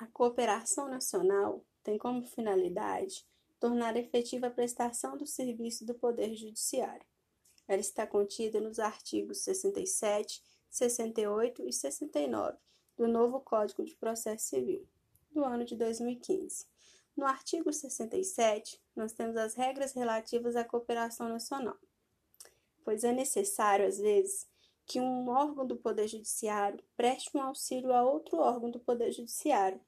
A cooperação nacional tem como finalidade tornar efetiva a prestação do serviço do Poder Judiciário. Ela está contida nos artigos 67, 68 e 69 do novo Código de Processo Civil, do ano de 2015. No artigo 67, nós temos as regras relativas à cooperação nacional, pois é necessário, às vezes, que um órgão do Poder Judiciário preste um auxílio a outro órgão do Poder Judiciário,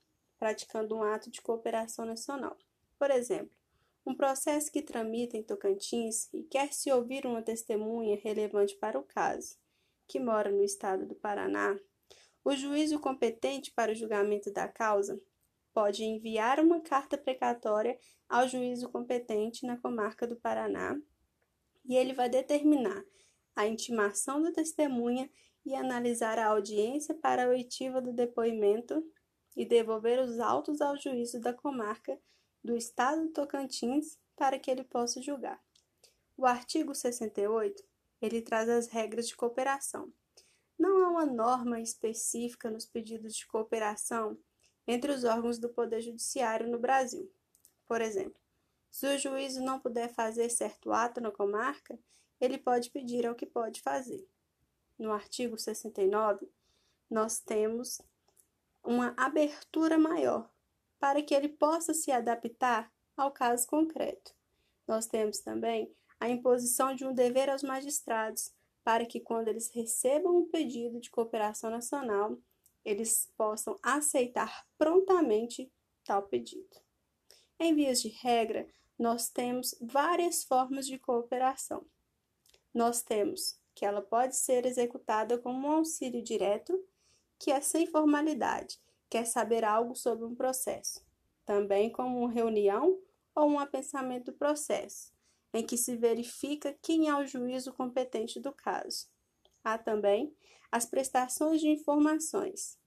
praticando um ato de cooperação nacional. Por exemplo, um processo que tramita em Tocantins e quer se ouvir uma testemunha relevante para o caso, que mora no estado do Paraná, o juízo competente para o julgamento da causa pode enviar uma carta precatória ao juízo competente na comarca do Paraná e ele vai determinar a intimação da testemunha e analisar a audiência para a oitiva do depoimento e devolver os autos ao juízo da comarca do Estado do Tocantins para que ele possa julgar. O artigo 68, ele traz as regras de cooperação. Não há uma norma específica nos pedidos de cooperação entre os órgãos do Poder Judiciário no Brasil. Por exemplo, se o juízo não puder fazer certo ato na comarca, ele pode pedir ao que pode fazer. No artigo 69, nós temos uma abertura maior para que ele possa se adaptar ao caso concreto. Nós temos também a imposição de um dever aos magistrados para que, quando eles recebam um pedido de cooperação nacional, eles possam aceitar prontamente tal pedido. Em vias de regra, nós temos várias formas de cooperação. Nós temos que ela pode ser executada como um auxílio direto, que é sem formalidade quer saber algo sobre um processo, também como uma reunião ou um apensamento do processo, em que se verifica quem é o juízo competente do caso. Há também as prestações de informações,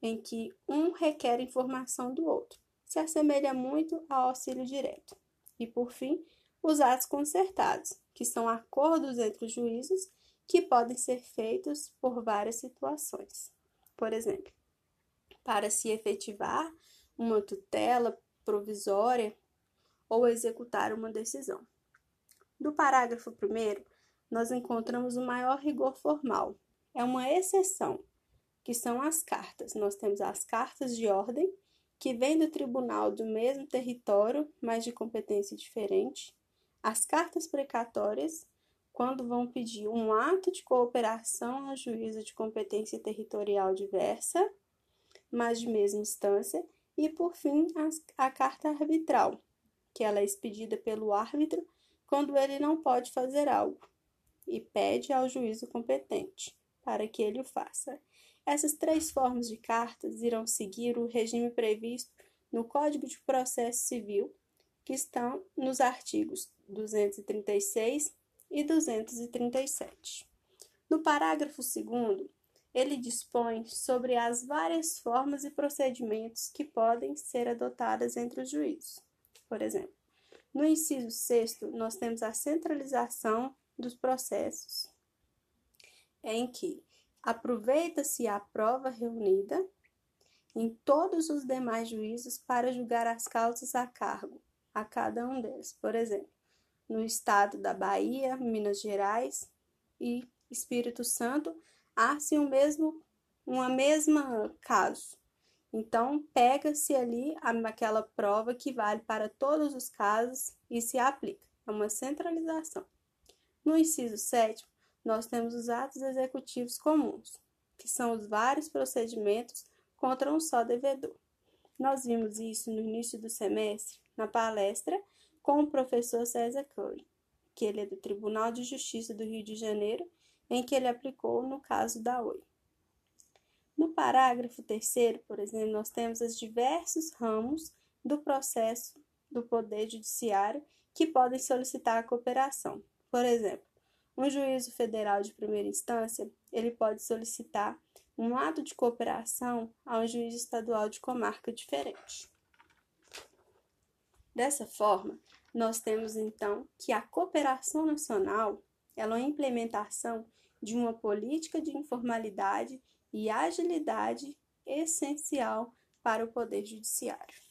em que um requer informação do outro, se assemelha muito ao auxílio direto. E, por fim, os atos concertados, que são acordos entre os juízes que podem ser feitos por várias situações. Por exemplo, para se efetivar uma tutela provisória ou executar uma decisão. Do parágrafo 1, nós encontramos o maior rigor formal. É uma exceção, que são as cartas. Nós temos as cartas de ordem, que vêm do tribunal do mesmo território, mas de competência diferente. As cartas precatórias, quando vão pedir um ato de cooperação ao juízo de competência territorial diversa mas de mesma instância, e por fim a, a carta arbitral, que ela é expedida pelo árbitro quando ele não pode fazer algo e pede ao juízo competente para que ele o faça. Essas três formas de cartas irão seguir o regime previsto no Código de Processo Civil, que estão nos artigos 236 e 237. No parágrafo 2 ele dispõe sobre as várias formas e procedimentos que podem ser adotadas entre os juízes. Por exemplo, no inciso 6, nós temos a centralização dos processos, em que aproveita-se a prova reunida em todos os demais juízos para julgar as causas a cargo a cada um deles. Por exemplo, no estado da Bahia, Minas Gerais e Espírito Santo, há-se um mesmo, uma mesma caso. Então, pega-se ali aquela prova que vale para todos os casos e se aplica. É uma centralização. No inciso 7, nós temos os atos executivos comuns, que são os vários procedimentos contra um só devedor. Nós vimos isso no início do semestre, na palestra com o professor César Curry, que ele é do Tribunal de Justiça do Rio de Janeiro em que ele aplicou no caso da Oi. No parágrafo terceiro, por exemplo, nós temos os diversos ramos do processo do Poder Judiciário que podem solicitar a cooperação. Por exemplo, um juízo federal de primeira instância, ele pode solicitar um ato de cooperação a um juiz estadual de comarca diferente. Dessa forma, nós temos então que a cooperação nacional ela é uma implementação de uma política de informalidade e agilidade essencial para o Poder Judiciário.